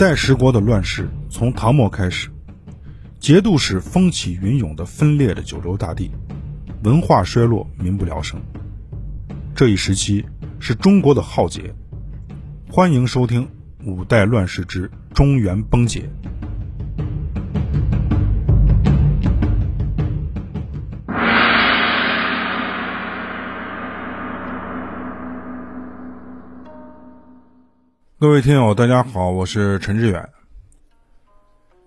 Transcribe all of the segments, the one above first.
五代十国的乱世从唐末开始，节度使风起云涌的分裂着九州大地，文化衰落，民不聊生。这一时期是中国的浩劫。欢迎收听《五代乱世之中原崩解》。各位听友，大家好，我是陈志远。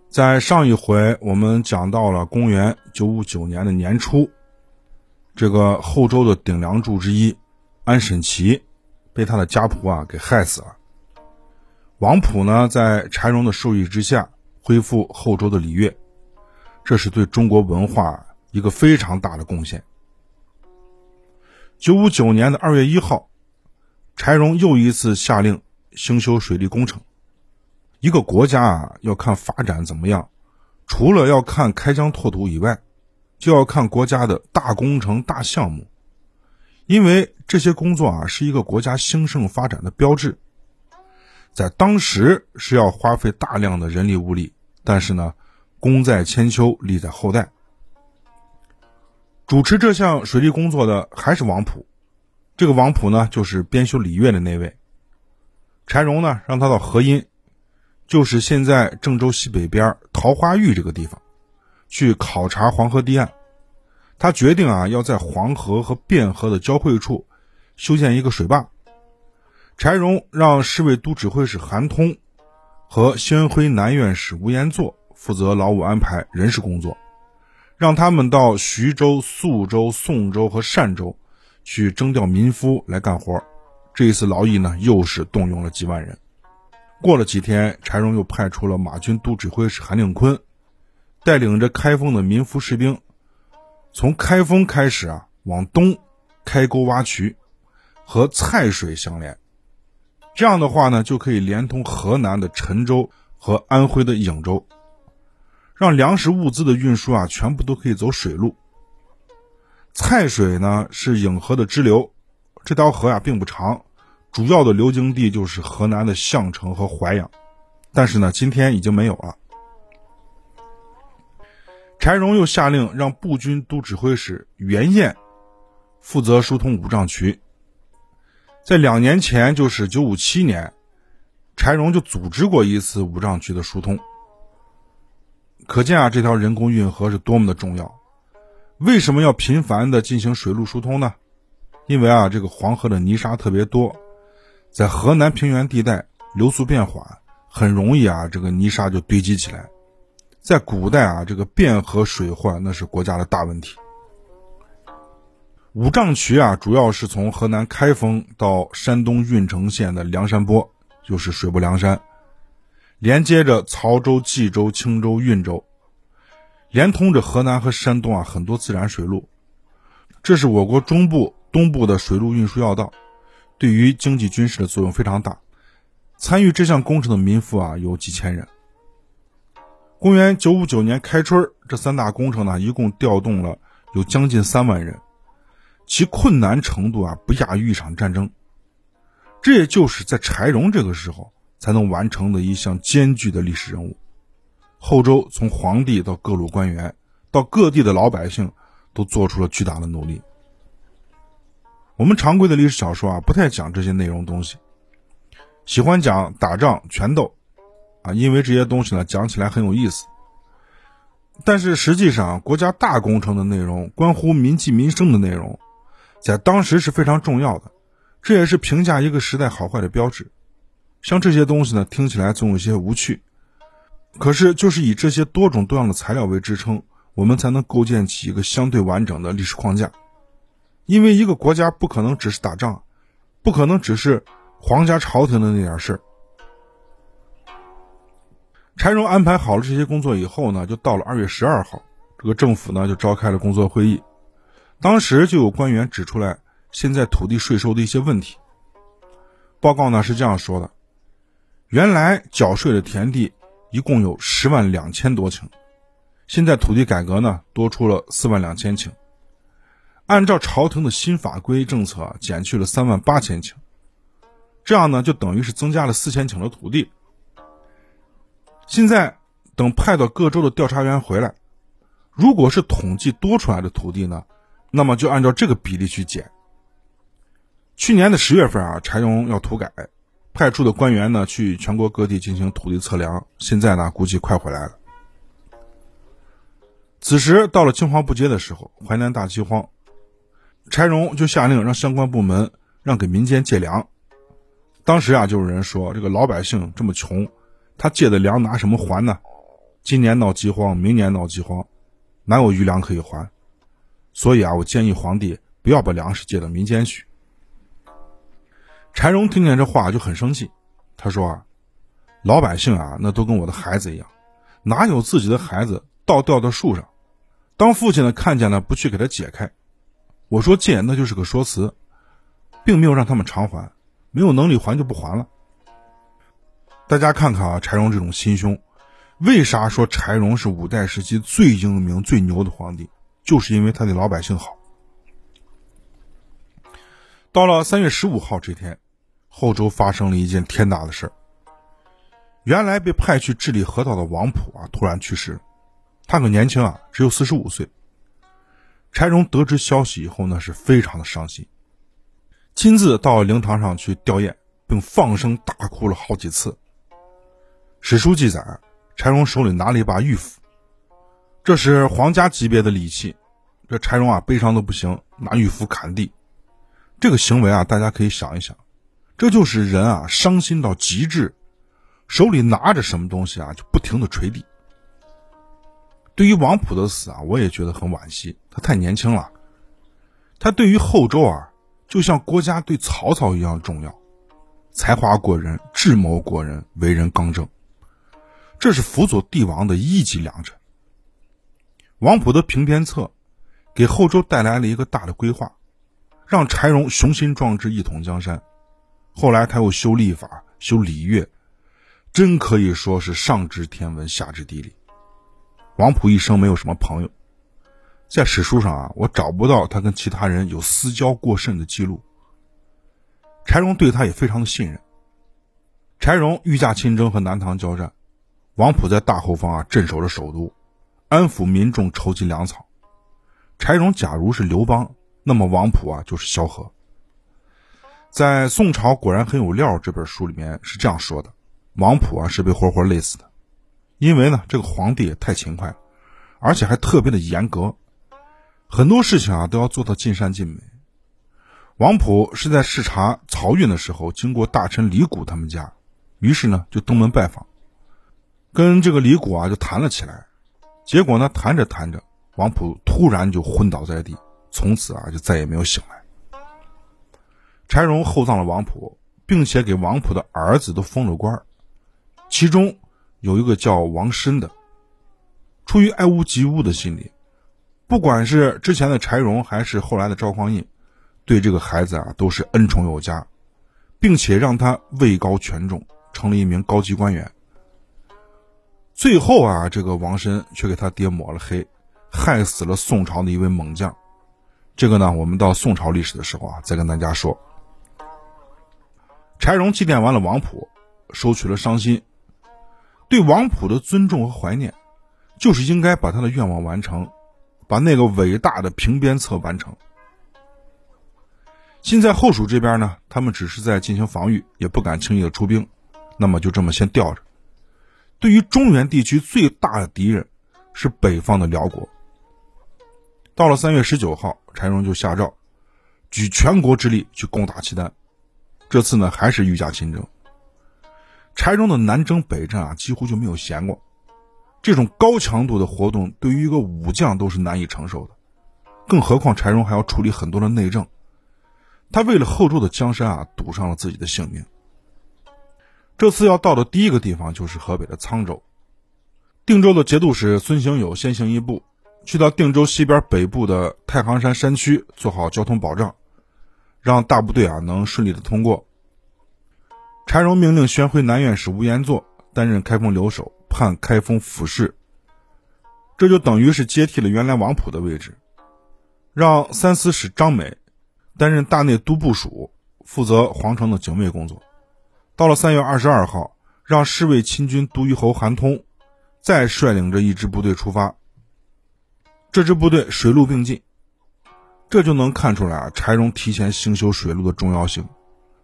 在上一回，我们讲到了公元九五九年的年初，这个后周的顶梁柱之一安审齐被他的家仆啊给害死了。王普呢，在柴荣的授意之下，恢复后周的礼乐，这是对中国文化一个非常大的贡献。九五九年的二月一号，柴荣又一次下令。兴修水利工程，一个国家啊要看发展怎么样，除了要看开疆拓土以外，就要看国家的大工程、大项目，因为这些工作啊是一个国家兴盛发展的标志。在当时是要花费大量的人力物力，但是呢，功在千秋，利在后代。主持这项水利工作的还是王普，这个王普呢就是编修礼乐的那位。柴荣呢，让他到河阴，就是现在郑州西北边桃花峪这个地方，去考察黄河堤岸。他决定啊，要在黄河和汴河的交汇处修建一个水坝。柴荣让侍卫都指挥使韩通和宣徽南院使吴延作负责劳务安排人事工作，让他们到徐州、宿州、宋州和单州去征调民夫来干活。这一次劳役呢，又是动用了几万人。过了几天，柴荣又派出了马军都指挥使韩令坤，带领着开封的民夫士兵，从开封开始啊，往东开沟挖渠，和蔡水相连。这样的话呢，就可以连通河南的陈州和安徽的颍州，让粮食物资的运输啊，全部都可以走水路。蔡水呢，是颍河的支流。这条河呀并不长，主要的流经地就是河南的项城和淮阳，但是呢，今天已经没有了。柴荣又下令让步军都指挥使袁彦负责疏通五丈渠。在两年前，就是九五七年，柴荣就组织过一次五丈渠的疏通。可见啊，这条人工运河是多么的重要。为什么要频繁的进行水路疏通呢？因为啊，这个黄河的泥沙特别多，在河南平原地带流速变缓，很容易啊，这个泥沙就堆积起来。在古代啊，这个汴河水患那是国家的大问题。五丈渠啊，主要是从河南开封到山东运城县的梁山泊，就是水泊梁山，连接着曹州、冀州、青州、运州，连通着河南和山东啊很多自然水路。这是我国中部。东部的水路运输要道，对于经济军事的作用非常大。参与这项工程的民夫啊有几千人。公元九五九年开春，这三大工程呢一共调动了有将近三万人，其困难程度啊不亚于一场战争。这也就是在柴荣这个时候才能完成的一项艰巨的历史任务。后周从皇帝到各路官员，到各地的老百姓，都做出了巨大的努力。我们常规的历史小说啊，不太讲这些内容东西，喜欢讲打仗、权斗，啊，因为这些东西呢讲起来很有意思。但是实际上，国家大工程的内容，关乎民计民生的内容，在当时是非常重要的，这也是评价一个时代好坏的标志。像这些东西呢，听起来总有些无趣，可是就是以这些多种多样的材料为支撑，我们才能构建起一个相对完整的历史框架。因为一个国家不可能只是打仗，不可能只是皇家朝廷的那点事儿。柴荣安排好了这些工作以后呢，就到了二月十二号，这个政府呢就召开了工作会议。当时就有官员指出来现在土地税收的一些问题。报告呢是这样说的：原来缴税的田地一共有十万两千多顷，现在土地改革呢多出了四万两千顷。按照朝廷的新法规政策，减去了三万八千顷，这样呢，就等于是增加了四千顷的土地。现在等派到各州的调查员回来，如果是统计多出来的土地呢，那么就按照这个比例去减。去年的十月份啊，柴荣要土改，派出的官员呢去全国各地进行土地测量，现在呢估计快回来了。此时到了青黄不接的时候，淮南大饥荒，柴荣就下令让相关部门让给民间借粮。当时啊，就有人说这个老百姓这么穷，他借的粮拿什么还呢？今年闹饥荒，明年闹饥荒，哪有余粮可以还？所以啊，我建议皇帝不要把粮食借到民间去。柴荣听见这话就很生气，他说啊，老百姓啊，那都跟我的孩子一样，哪有自己的孩子倒吊到树上？当父亲的看见了，不去给他解开。我说借那就是个说辞，并没有让他们偿还，没有能力还就不还了。大家看看啊，柴荣这种心胸，为啥说柴荣是五代时期最英明、最牛的皇帝？就是因为他对老百姓好。到了三月十五号这天，后周发生了一件天大的事儿。原来被派去治理河道的王普啊，突然去世。他可年轻啊，只有四十五岁。柴荣得知消息以后呢，是非常的伤心，亲自到灵堂上去吊唁，并放声大哭了好几次。史书记载，柴荣手里拿了一把玉斧，这是皇家级别的礼器。这柴荣啊，悲伤的不行，拿玉斧砍地。这个行为啊，大家可以想一想，这就是人啊伤心到极致，手里拿着什么东西啊，就不停的捶地。对于王普的死啊，我也觉得很惋惜。他太年轻了，他对于后周啊，就像国家对曹操一样重要，才华过人，智谋过人，为人刚正，这是辅佐帝王的一级良臣。王普的平边策，给后周带来了一个大的规划，让柴荣雄心壮志，一统江山。后来他又修历法，修礼乐，真可以说是上知天文，下知地理。王普一生没有什么朋友，在史书上啊，我找不到他跟其他人有私交过甚的记录。柴荣对他也非常的信任。柴荣御驾亲征和南唐交战，王普在大后方啊镇守着首都，安抚民众，筹集粮草。柴荣假如是刘邦，那么王普啊就是萧何。在《宋朝果然很有料》这本书里面是这样说的：王普啊是被活活累死的。因为呢，这个皇帝也太勤快了，而且还特别的严格，很多事情啊都要做到尽善尽美。王普是在视察漕运的时候，经过大臣李谷他们家，于是呢就登门拜访，跟这个李谷啊就谈了起来。结果呢，谈着谈着，王普突然就昏倒在地，从此啊就再也没有醒来。柴荣厚葬了王普，并且给王普的儿子都封了官其中。有一个叫王申的，出于爱屋及乌的心理，不管是之前的柴荣还是后来的赵匡胤，对这个孩子啊都是恩宠有加，并且让他位高权重，成了一名高级官员。最后啊，这个王申却给他爹抹了黑，害死了宋朝的一位猛将。这个呢，我们到宋朝历史的时候啊，再跟大家说。柴荣祭奠完了王普，收取了伤心。对王普的尊重和怀念，就是应该把他的愿望完成，把那个伟大的平边策完成。现在后蜀这边呢，他们只是在进行防御，也不敢轻易的出兵，那么就这么先吊着。对于中原地区最大的敌人是北方的辽国。到了三月十九号，柴荣就下诏，举全国之力去攻打契丹。这次呢，还是御驾亲征。柴荣的南征北战啊，几乎就没有闲过。这种高强度的活动，对于一个武将都是难以承受的，更何况柴荣还要处理很多的内政。他为了后周的江山啊，赌上了自己的性命。这次要到的第一个地方就是河北的沧州。定州的节度使孙行友先行一步，去到定州西边北部的太行山山区，做好交通保障，让大部队啊能顺利的通过。柴荣命令宣徽南院使吴延祚担任开封留守，判开封府事。这就等于是接替了原来王普的位置，让三司使张美担任大内都部署，负责皇城的警卫工作。到了三月二十二号，让侍卫亲军都虞侯韩通再率领着一支部队出发。这支部队水陆并进，这就能看出来啊，柴荣提前兴修水路的重要性。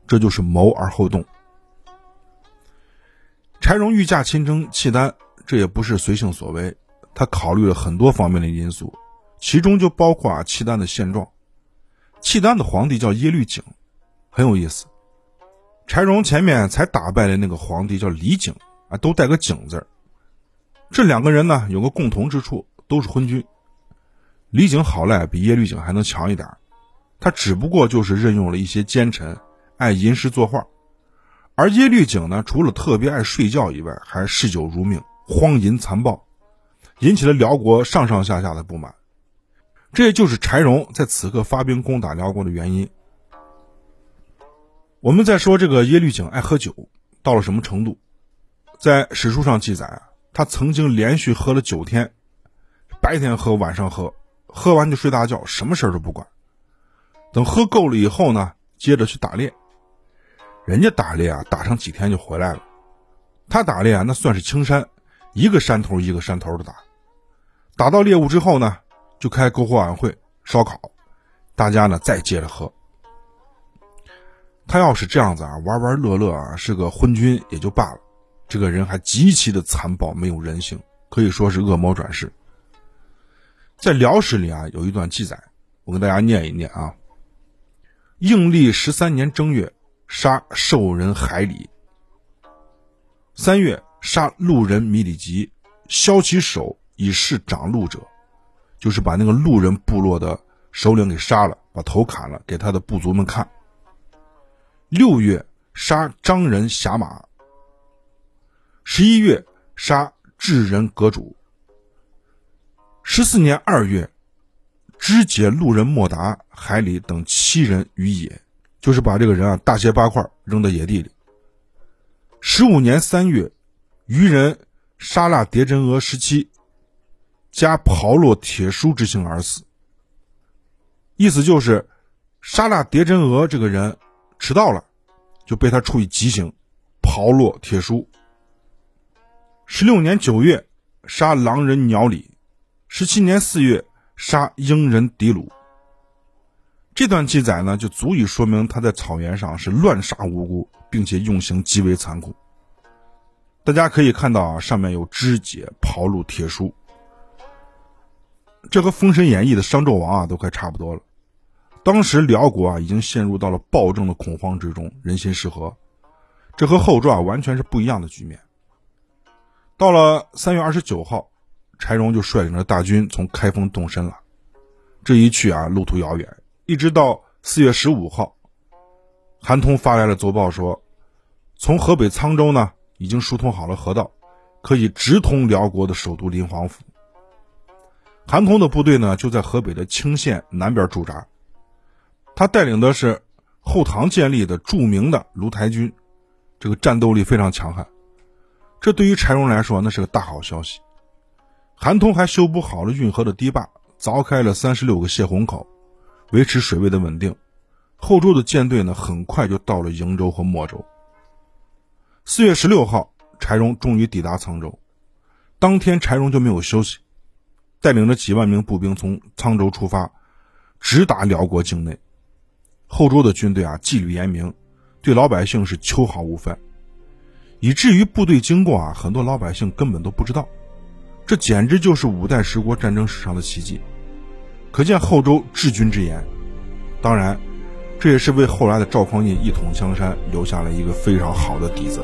这就是谋而后动。柴荣御驾亲征契丹，这也不是随性所为，他考虑了很多方面的因素，其中就包括啊契丹的现状。契丹的皇帝叫耶律璟，很有意思。柴荣前面才打败的那个皇帝叫李璟啊，都带个璟字这两个人呢有个共同之处，都是昏君。李璟好赖比耶律璟还能强一点，他只不过就是任用了一些奸臣。爱吟诗作画，而耶律璟呢，除了特别爱睡觉以外，还嗜酒如命、荒淫残暴，引起了辽国上上下下的不满。这也就是柴荣在此刻发兵攻打辽国的原因。我们再说这个耶律璟爱喝酒，到了什么程度？在史书上记载啊，他曾经连续喝了九天，白天喝，晚上喝，喝完就睡大觉，什么事儿都不管。等喝够了以后呢，接着去打猎。人家打猎啊，打上几天就回来了。他打猎啊，那算是青山，一个山头一个山头的打。打到猎物之后呢，就开篝火晚会、烧烤，大家呢再接着喝。他要是这样子啊，玩玩乐乐啊，是个昏君也就罢了，这个人还极其的残暴，没有人性，可以说是恶魔转世。在辽史里啊，有一段记载，我跟大家念一念啊：应历十三年正月。杀兽人海里。三月杀路人米里吉，削其首以示长路者，就是把那个路人部落的首领给杀了，把头砍了，给他的部族们看。六月杀张人侠马。十一月杀智人阁主。十四年二月，肢解路人莫达、海里等七人于野。就是把这个人啊大卸八块扔到野地里。十五年三月，渔人沙腊叠真额十七，加刨落铁书之刑而死。意思就是，沙拉叠真额这个人迟到了，就被他处以极刑，刨落铁书。十六年九月，杀狼人鸟里；十七年四月，杀鹰人迪鲁。这段记载呢，就足以说明他在草原上是乱杀无辜，并且用刑极为残酷。大家可以看到啊，上面有肢解、刨入铁书，这和《封神演义》的商纣王啊都快差不多了。当时辽国啊已经陷入到了暴政的恐慌之中，人心失和，这和后传完全是不一样的局面。到了三月二十九号，柴荣就率领着大军从开封动身了。这一去啊，路途遥远。一直到四月十五号，韩通发来了奏报说，从河北沧州呢已经疏通好了河道，可以直通辽国的首都临皇府。韩通的部队呢就在河北的青县南边驻扎，他带领的是后唐建立的著名的卢台军，这个战斗力非常强悍。这对于柴荣来说那是个大好消息。韩通还修补好了运河的堤坝，凿开了三十六个泄洪口。维持水位的稳定，后周的舰队呢，很快就到了瀛州和莫州。四月十六号，柴荣终于抵达沧州。当天，柴荣就没有休息，带领着几万名步兵从沧州出发，直达辽国境内。后周的军队啊，纪律严明，对老百姓是秋毫无犯，以至于部队经过啊，很多老百姓根本都不知道。这简直就是五代十国战争史上的奇迹。可见后周治军之严，当然，这也是为后来的赵匡胤一统江山留下了一个非常好的底子。